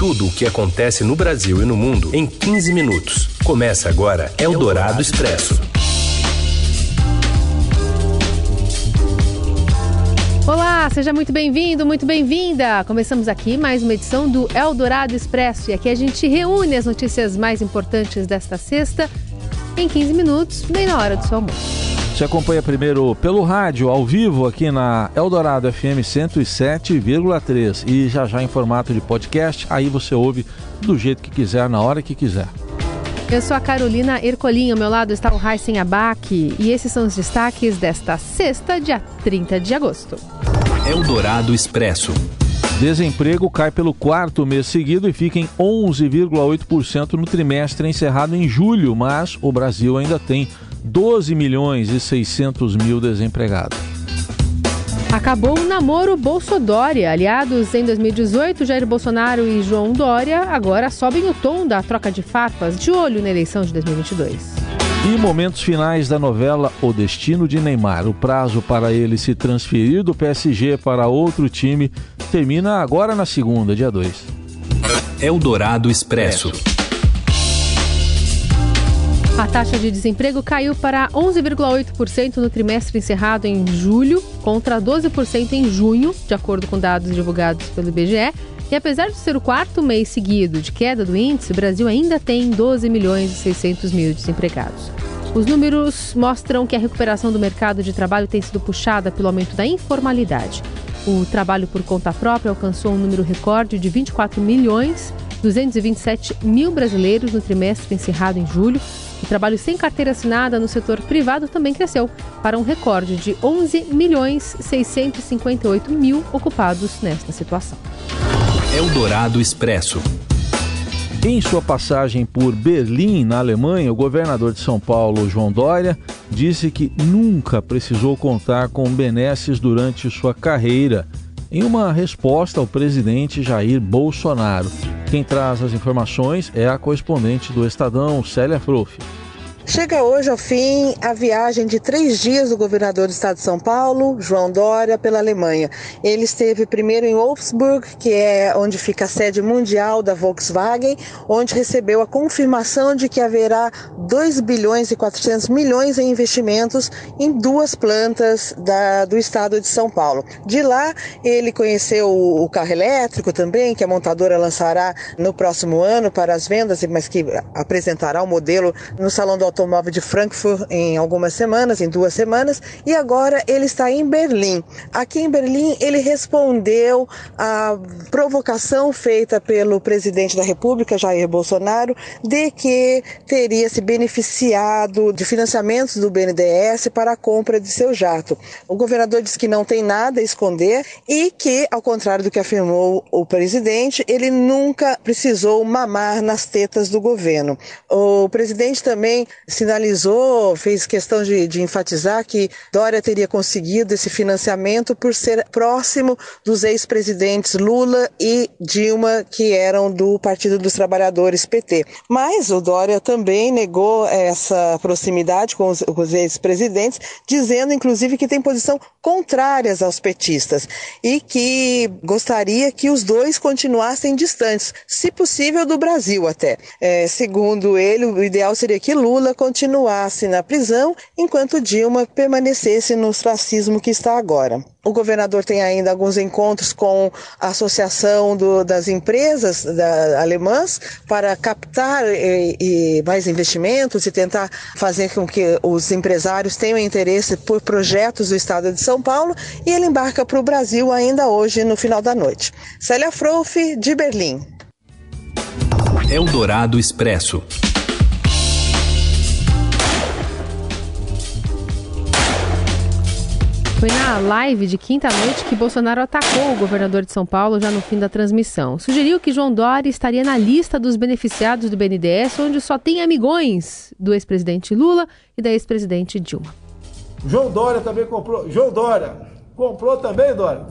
Tudo o que acontece no Brasil e no mundo em 15 minutos. Começa agora Eldorado Expresso. Olá, seja muito bem-vindo, muito bem-vinda. Começamos aqui mais uma edição do Eldorado Expresso e aqui a gente reúne as notícias mais importantes desta sexta em 15 minutos, na hora do seu almoço. Você acompanha primeiro pelo rádio, ao vivo, aqui na Eldorado FM 107,3 e já já em formato de podcast. Aí você ouve do jeito que quiser, na hora que quiser. Eu sou a Carolina Ercolim, ao meu lado está o Raíssen Abac e esses são os destaques desta sexta, dia 30 de agosto. Eldorado Expresso. Desemprego cai pelo quarto mês seguido e fica em 11,8% no trimestre encerrado em julho, mas o Brasil ainda tem 12 milhões e 600 mil desempregados. Acabou o namoro Bolsodória. Aliados em 2018, Jair Bolsonaro e João Dória agora sobem o tom da troca de farpas, de olho na eleição de 2022. E momentos finais da novela O Destino de Neymar. O prazo para ele se transferir do PSG para outro time termina agora na segunda, dia 2. Eldorado Expresso. A taxa de desemprego caiu para 11,8% no trimestre encerrado em julho, contra 12% em junho, de acordo com dados divulgados pelo IBGE. E apesar de ser o quarto mês seguido de queda do índice, o Brasil ainda tem 12 milhões e 600 mil desempregados. Os números mostram que a recuperação do mercado de trabalho tem sido puxada pelo aumento da informalidade. O trabalho por conta própria alcançou um número recorde de 24 milhões 227 mil brasileiros no trimestre encerrado em julho, o trabalho sem carteira assinada no setor privado também cresceu para um recorde de 11 milhões 658 mil ocupados nesta situação. Eldorado Expresso. Em sua passagem por Berlim, na Alemanha, o governador de São Paulo, João Dória, disse que nunca precisou contar com benesses durante sua carreira, em uma resposta ao presidente Jair Bolsonaro. Quem traz as informações é a correspondente do Estadão, Célia Frouf. Chega hoje ao fim a viagem de três dias do governador do estado de São Paulo, João Dória, pela Alemanha. Ele esteve primeiro em Wolfsburg, que é onde fica a sede mundial da Volkswagen, onde recebeu a confirmação de que haverá 2 bilhões e 400 milhões em investimentos em duas plantas da, do estado de São Paulo. De lá, ele conheceu o carro elétrico também, que a montadora lançará no próximo ano para as vendas, mas que apresentará o modelo no Salão do automóvel de Frankfurt em algumas semanas, em duas semanas, e agora ele está em Berlim. Aqui em Berlim, ele respondeu à provocação feita pelo presidente da República, Jair Bolsonaro, de que teria se beneficiado de financiamentos do BNDES para a compra de seu jato. O governador disse que não tem nada a esconder e que, ao contrário do que afirmou o presidente, ele nunca precisou mamar nas tetas do governo. O presidente também sinalizou, fez questão de, de enfatizar que Dória teria conseguido esse financiamento por ser próximo dos ex-presidentes Lula e Dilma, que eram do Partido dos Trabalhadores PT. Mas o Dória também negou essa proximidade com os, os ex-presidentes, dizendo inclusive que tem posição contrárias aos petistas e que gostaria que os dois continuassem distantes, se possível do Brasil até. É, segundo ele, o ideal seria que Lula continuasse na prisão enquanto Dilma permanecesse no ostracismo que está agora. O governador tem ainda alguns encontros com a Associação do, das Empresas da, alemãs para captar e, e mais investimentos e tentar fazer com que os empresários tenham interesse por projetos do estado de São Paulo e ele embarca para o Brasil ainda hoje no final da noite. Célia Frouf, de Berlim. Eldorado Expresso. Foi na live de quinta-noite que Bolsonaro atacou o governador de São Paulo já no fim da transmissão. Sugeriu que João Dória estaria na lista dos beneficiados do BNDES, onde só tem amigões do ex-presidente Lula e da ex-presidente Dilma. João Dória também comprou. João Dória comprou também, Dória?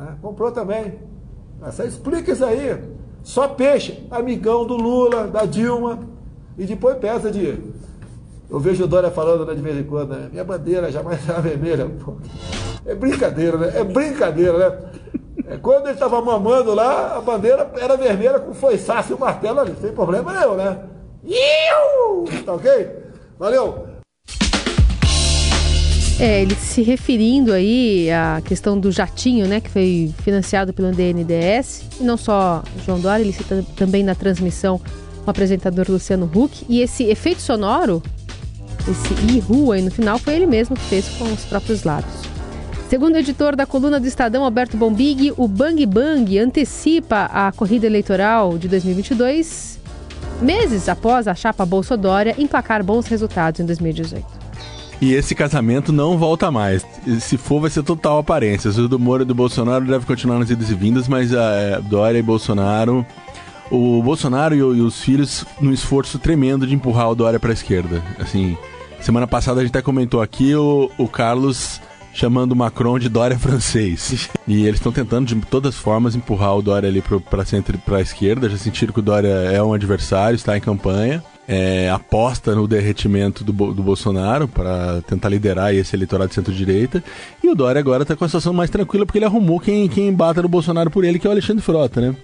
É, comprou também. Você explica isso aí. Só peixe, amigão do Lula, da Dilma, e depois peça de eu vejo o Dória falando né, de vez em quando, né? minha bandeira jamais será vermelha. Pô. É brincadeira, né? É brincadeira, né? É, quando ele estava mamando lá, a bandeira era vermelha com foiçaço e o martelo ali, sem problema nenhum, né? Iu! Tá ok? Valeu! É, ele se referindo aí à questão do jatinho, né, que foi financiado pelo DNDS, e não só João Dória, ele cita também na transmissão o apresentador Luciano Huck, e esse efeito sonoro, esse ihu aí no final, foi ele mesmo que fez com os próprios lábios. Segundo o editor da coluna do Estadão, Alberto Bombig, o Bang Bang antecipa a corrida eleitoral de 2022, meses após a chapa Bolsonaro emplacar bons resultados em 2018. E esse casamento não volta mais. Se for, vai ser total aparência. O do Moro e do Bolsonaro deve continuar nas idas e vindas, mas a é, Dória e Bolsonaro. O Bolsonaro e, os filhos num esforço tremendo de empurrar o Dória para a esquerda. Assim, semana passada a gente até comentou aqui o, o Carlos chamando o Macron de Dória francês. E eles estão tentando de todas as formas empurrar o Dória ali para centro para esquerda. Já sentiram que o Dória é um adversário, está em campanha é, aposta no derretimento do, do Bolsonaro para tentar liderar esse eleitorado de centro-direita. E o Dória agora está com a situação mais tranquila porque ele arrumou quem, quem bata no Bolsonaro por ele, que é o Alexandre Frota, né?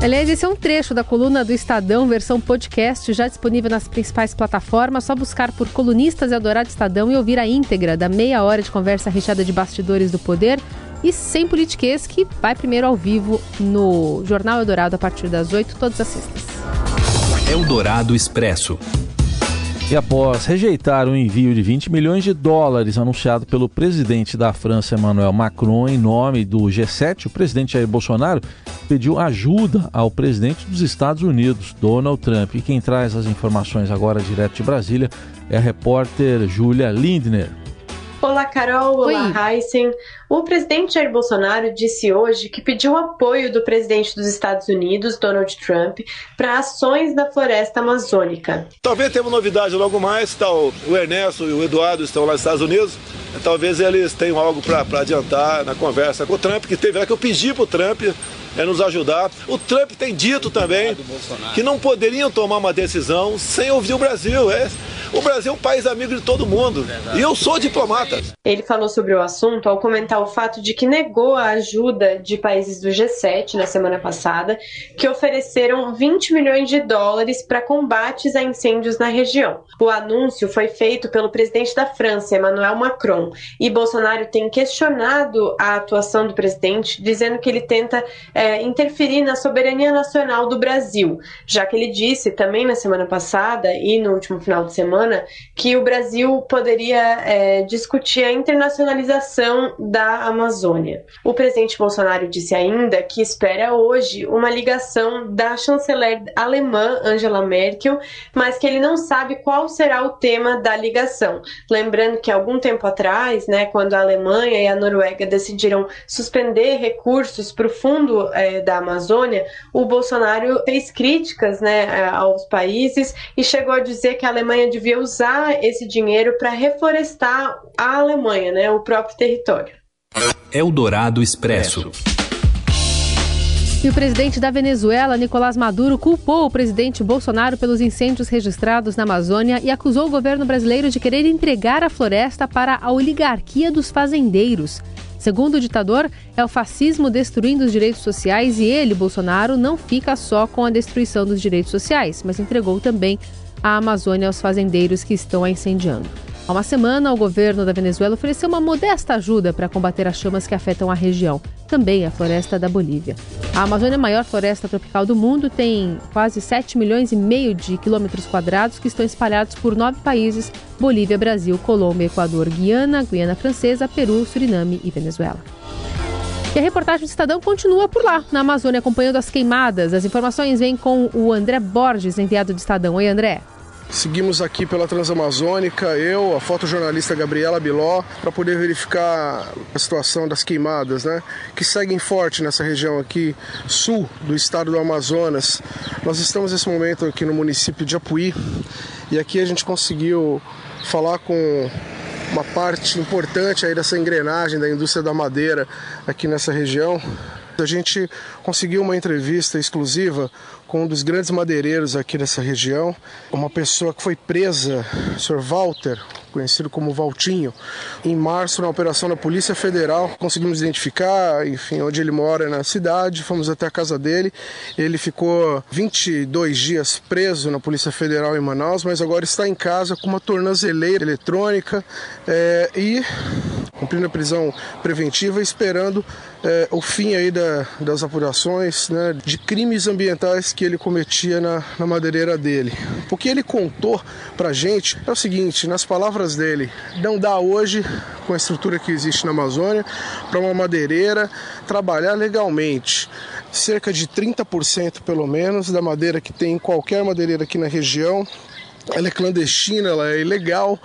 Aliás, esse é um trecho da coluna do Estadão, versão podcast, já disponível nas principais plataformas. Só buscar por Colunistas e Adorado Estadão e ouvir a íntegra da meia hora de conversa recheada de bastidores do poder e sem politiquês, que vai primeiro ao vivo no Jornal Eldorado a partir das 8, todas as sextas. Eldorado Expresso. E após rejeitar o envio de 20 milhões de dólares anunciado pelo presidente da França, Emmanuel Macron, em nome do G7, o presidente Jair Bolsonaro pediu ajuda ao presidente dos Estados Unidos, Donald Trump. E quem traz as informações agora direto de Brasília é a repórter Júlia Lindner. Olá, Carol. Olá, Heisen. O presidente Jair Bolsonaro disse hoje que pediu apoio do presidente dos Estados Unidos, Donald Trump, para ações na floresta amazônica. Talvez tenha uma novidade logo mais. Tá, o Ernesto e o Eduardo estão lá nos Estados Unidos. Talvez eles tenham algo para adiantar na conversa com o Trump, que teve lá que eu pedi para o Trump é nos ajudar. O Trump tem dito também que não poderiam tomar uma decisão sem ouvir o Brasil. É, o Brasil é um país amigo de todo mundo. E eu sou diplomata. Ele falou sobre o assunto ao comentar o fato de que negou a ajuda de países do G7 na semana passada, que ofereceram 20 milhões de dólares para combates a incêndios na região. O anúncio foi feito pelo presidente da França, Emmanuel Macron, e Bolsonaro tem questionado a atuação do presidente, dizendo que ele tenta é, interferir na soberania nacional do Brasil, já que ele disse também na semana passada e no último final de semana que o Brasil poderia é, discutir a internacionalização da Amazônia. O presidente Bolsonaro disse ainda que espera hoje uma ligação da chanceler alemã Angela Merkel, mas que ele não sabe qual será o tema da ligação. Lembrando que algum tempo atrás, né, quando a Alemanha e a Noruega decidiram suspender recursos para o fundo é, da Amazônia, o Bolsonaro fez críticas né, aos países e chegou a dizer que a Alemanha devia usar esse dinheiro para reflorestar a Alemanha, né, o próprio território. Eldorado Expresso. E o presidente da Venezuela, Nicolás Maduro, culpou o presidente Bolsonaro pelos incêndios registrados na Amazônia e acusou o governo brasileiro de querer entregar a floresta para a oligarquia dos fazendeiros. Segundo o ditador, é o fascismo destruindo os direitos sociais e ele, Bolsonaro, não fica só com a destruição dos direitos sociais, mas entregou também a Amazônia aos fazendeiros que estão a incendiando. Há uma semana, o governo da Venezuela ofereceu uma modesta ajuda para combater as chamas que afetam a região, também a floresta da Bolívia. A Amazônia, a maior floresta tropical do mundo, tem quase 7 milhões e meio de quilômetros quadrados que estão espalhados por nove países: Bolívia, Brasil, Colômbia, Equador, Guiana, Guiana Francesa, Peru, Suriname e Venezuela. E a reportagem do Estadão continua por lá, na Amazônia, acompanhando as queimadas. As informações vêm com o André Borges, enviado do Estadão. Oi, André. Seguimos aqui pela Transamazônica, eu, a fotojornalista Gabriela Biló, para poder verificar a situação das queimadas, né? Que seguem forte nessa região aqui, sul do estado do Amazonas. Nós estamos nesse momento aqui no município de Apuí e aqui a gente conseguiu falar com uma parte importante aí dessa engrenagem da indústria da madeira aqui nessa região. A gente conseguiu uma entrevista exclusiva com um dos grandes madeireiros aqui dessa região, uma pessoa que foi presa, o Sr. Walter, conhecido como Valtinho. Em março, na operação da Polícia Federal, conseguimos identificar, enfim, onde ele mora na cidade, fomos até a casa dele. Ele ficou 22 dias preso na Polícia Federal em Manaus, mas agora está em casa com uma tornozeleira eletrônica é, e cumprindo a prisão preventiva, esperando é, o fim aí da, das apurações né, de crimes ambientais que ele cometia na, na madeireira dele. O que ele contou pra gente é o seguinte, nas palavras dele, não dá hoje, com a estrutura que existe na Amazônia, para uma madeireira trabalhar legalmente. Cerca de 30% pelo menos da madeira que tem em qualquer madeireira aqui na região, ela é clandestina, ela é ilegal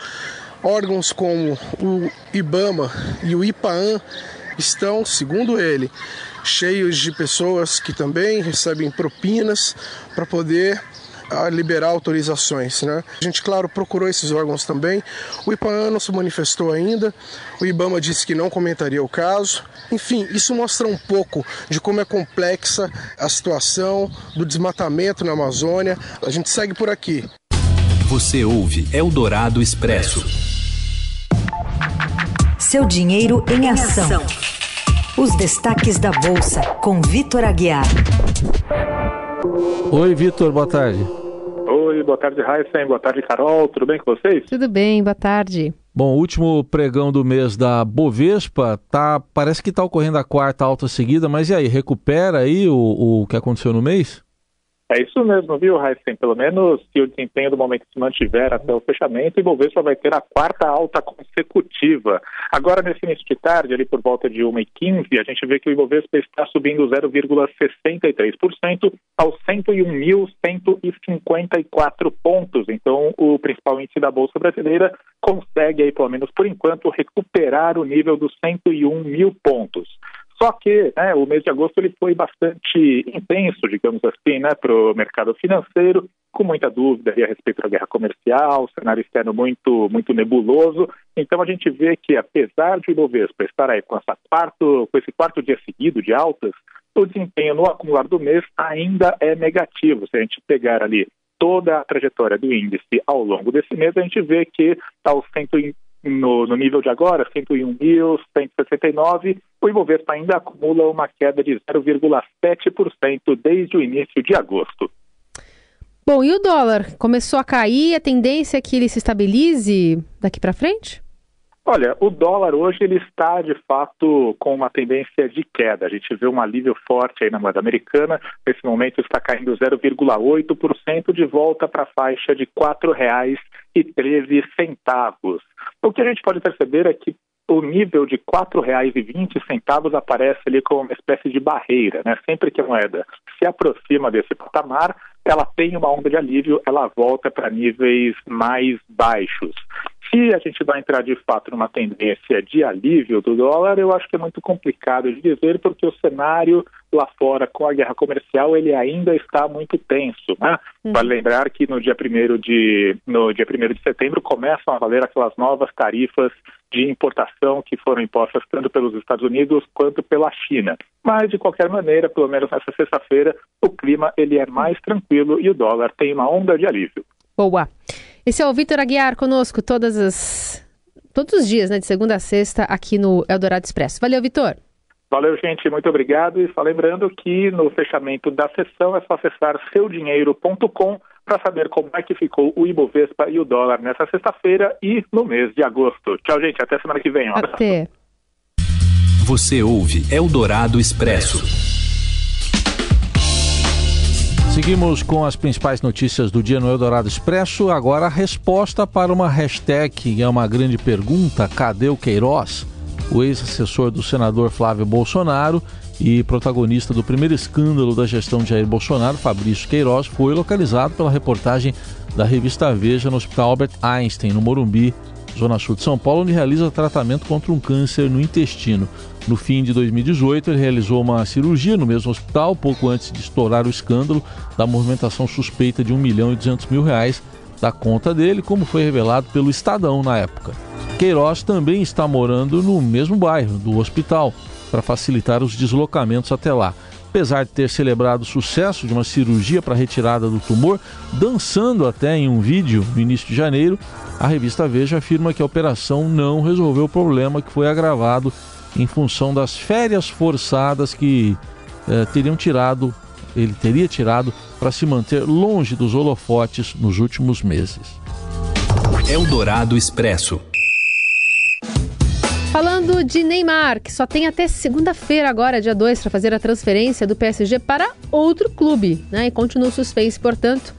órgãos como o IBAMA e o IPAAN estão, segundo ele, cheios de pessoas que também recebem propinas para poder ah, liberar autorizações. Né? A gente, claro, procurou esses órgãos também. O IPAAN não se manifestou ainda, o IBAMA disse que não comentaria o caso. Enfim, isso mostra um pouco de como é complexa a situação do desmatamento na Amazônia. A gente segue por aqui. Você ouve Eldorado Expresso. Seu dinheiro em ação. Os destaques da Bolsa, com Vitor Aguiar. Oi, Vitor, boa tarde. Oi, boa tarde, Heisen. Boa tarde, Carol. Tudo bem com vocês? Tudo bem, boa tarde. Bom, o último pregão do mês da Bovespa, tá, parece que está ocorrendo a quarta alta seguida, mas e aí, recupera aí o, o que aconteceu no mês? É isso mesmo, viu, Heisen? Pelo menos se o desempenho do momento se mantiver até o fechamento, o Ibovespa vai ter a quarta alta consecutiva. Agora, nesse início de tarde, ali por volta de 1h15, a gente vê que o Ibovespa está subindo 0,63% aos 101.154 pontos. Então, o principal índice da Bolsa Brasileira consegue, aí, pelo menos por enquanto, recuperar o nível dos 101 mil pontos. Só que né, o mês de agosto ele foi bastante intenso, digamos assim, né, para o mercado financeiro, com muita dúvida a respeito da guerra comercial, cenário externo muito, muito nebuloso. Então a gente vê que, apesar de o Ibovespa estar aí com, essa quarto, com esse quarto dia seguido de altas, o desempenho no acumular do mês ainda é negativo. Se a gente pegar ali toda a trajetória do índice ao longo desse mês, a gente vê que aos 100, no, no nível de agora, 101.169, o Ibovespa ainda acumula uma queda de 0,7% desde o início de agosto. Bom, e o dólar? Começou a cair, a tendência é que ele se estabilize daqui para frente? Olha, o dólar hoje ele está de fato com uma tendência de queda. A gente vê um alívio forte aí na moeda americana. Nesse momento está caindo 0,8% de volta para a faixa de R$ 4,13. O que a gente pode perceber é que o nível de R$ 4,20 aparece ali como uma espécie de barreira, né? Sempre que a moeda se aproxima desse patamar, ela tem uma onda de alívio, ela volta para níveis mais baixos. Se a gente vai entrar de fato numa tendência de alívio do dólar, eu acho que é muito complicado de dizer, porque o cenário lá fora com a guerra comercial ele ainda está muito tenso. Né? Uhum. Vale lembrar que no dia 1 de, no dia 1 de setembro começam a valer aquelas novas tarifas de importação que foram impostas tanto pelos Estados Unidos quanto pela China. Mas, de qualquer maneira, pelo menos nessa sexta-feira, o clima ele é mais tranquilo e o dólar tem uma onda de alívio. Boa. Esse é o Vitor Aguiar conosco todas as, todos os dias, né, de segunda a sexta, aqui no Eldorado Expresso. Valeu, Vitor. Valeu, gente. Muito obrigado. E só lembrando que no fechamento da sessão é só acessar seudinheiro.com para saber como é que ficou o Ibovespa e o dólar nessa sexta-feira e no mês de agosto. Tchau, gente. Até semana que vem. Um Até. Você ouve Eldorado Expresso. Seguimos com as principais notícias do dia no Eldorado Expresso. Agora a resposta para uma hashtag é uma grande pergunta: cadê o Queiroz? O ex-assessor do senador Flávio Bolsonaro e protagonista do primeiro escândalo da gestão de Jair Bolsonaro, Fabrício Queiroz, foi localizado pela reportagem da revista Veja no Hospital Albert Einstein, no Morumbi, Zona Sul de São Paulo, onde realiza tratamento contra um câncer no intestino. No fim de 2018, ele realizou uma cirurgia no mesmo hospital, pouco antes de estourar o escândalo da movimentação suspeita de 1 milhão e 200 mil reais da conta dele, como foi revelado pelo Estadão na época. Queiroz também está morando no mesmo bairro do hospital, para facilitar os deslocamentos até lá. Apesar de ter celebrado o sucesso de uma cirurgia para retirada do tumor, dançando até em um vídeo no início de janeiro, a revista Veja afirma que a operação não resolveu o problema que foi agravado em função das férias forçadas que eh, teriam tirado, ele teria tirado para se manter longe dos holofotes nos últimos meses. Eldorado Expresso. Falando de Neymar, que só tem até segunda-feira, agora, dia 2, para fazer a transferência do PSG para outro clube, né? E continua o suspense, portanto.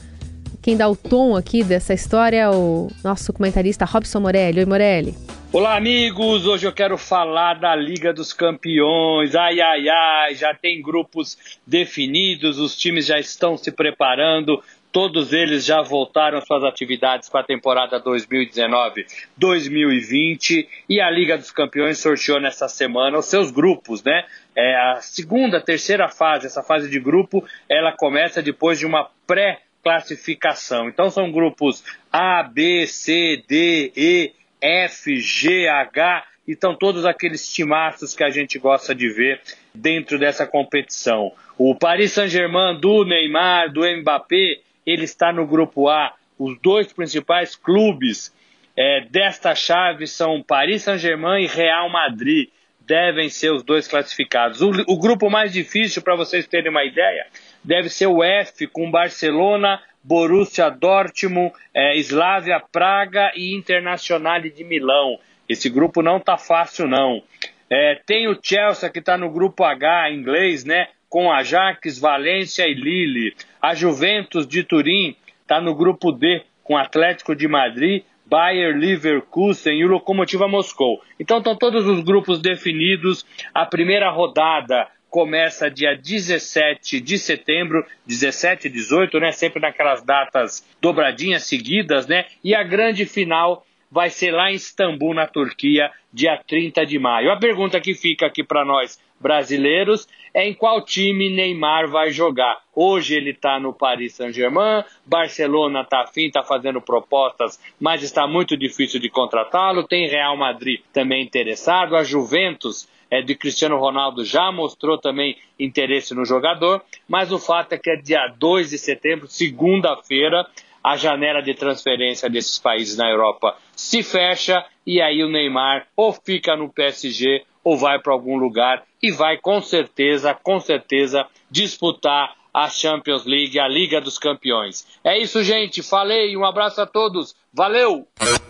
Quem dá o tom aqui dessa história é o nosso comentarista Robson Morelli. Oi, Morelli. Olá, amigos! Hoje eu quero falar da Liga dos Campeões. Ai, ai, ai, já tem grupos definidos, os times já estão se preparando, todos eles já voltaram suas atividades para a temporada 2019-2020 e a Liga dos Campeões sorteou nessa semana os seus grupos, né? É a segunda, terceira fase, essa fase de grupo, ela começa depois de uma pré-classificação. Então são grupos A, B, C, D, E, F, G, H, e estão todos aqueles timaços que a gente gosta de ver dentro dessa competição. O Paris Saint-Germain do Neymar, do Mbappé, ele está no grupo A. Os dois principais clubes é, desta chave são Paris Saint-Germain e Real Madrid. Devem ser os dois classificados. O, o grupo mais difícil, para vocês terem uma ideia, deve ser o F, com Barcelona, Borussia Dortmund, é, Slavia Praga e Internacional de Milão. Esse grupo não tá fácil não. É, tem o Chelsea que está no grupo H inglês, né? Com Ajax, Valência e Lille. A Juventus de Turim está no grupo D com Atlético de Madrid, Bayer Leverkusen e o Lokomotiva Moscou. Então estão todos os grupos definidos. A primeira rodada começa dia 17 de setembro, 17 e 18, né? Sempre naquelas datas dobradinhas seguidas, né? E a grande final vai ser lá em Istambul, na Turquia, dia 30 de maio. A pergunta que fica aqui para nós brasileiros é em qual time Neymar vai jogar. Hoje ele está no Paris Saint-Germain, Barcelona está afim, está fazendo propostas, mas está muito difícil de contratá-lo. Tem Real Madrid também interessado, a Juventus é, de Cristiano Ronaldo já mostrou também interesse no jogador, mas o fato é que é dia 2 de setembro, segunda-feira, a janela de transferência desses países na Europa se fecha e aí o Neymar ou fica no PSG ou vai para algum lugar e vai com certeza, com certeza disputar a Champions League, a Liga dos Campeões. É isso, gente. Falei, um abraço a todos. Valeu!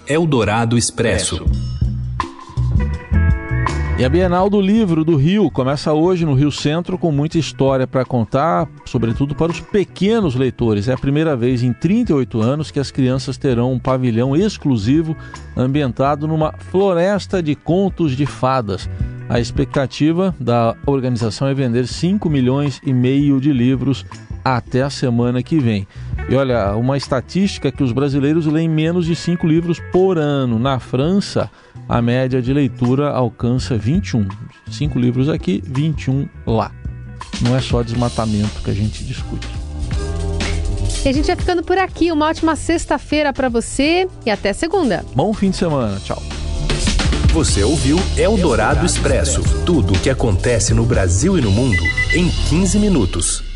Eldorado Expresso. E a Bienal do Livro do Rio começa hoje no Rio Centro com muita história para contar, sobretudo para os pequenos leitores. É a primeira vez em 38 anos que as crianças terão um pavilhão exclusivo ambientado numa floresta de contos de fadas. A expectativa da organização é vender 5 milhões e meio de livros até a semana que vem. E olha, uma estatística que os brasileiros leem menos de 5 livros por ano. Na França, a média de leitura alcança 21. 5 livros aqui, 21 lá. Não é só desmatamento que a gente discute. E a gente vai ficando por aqui. Uma ótima sexta-feira para você e até segunda. Bom fim de semana. Tchau. Você ouviu Eldorado Expresso tudo o que acontece no Brasil e no mundo em 15 minutos.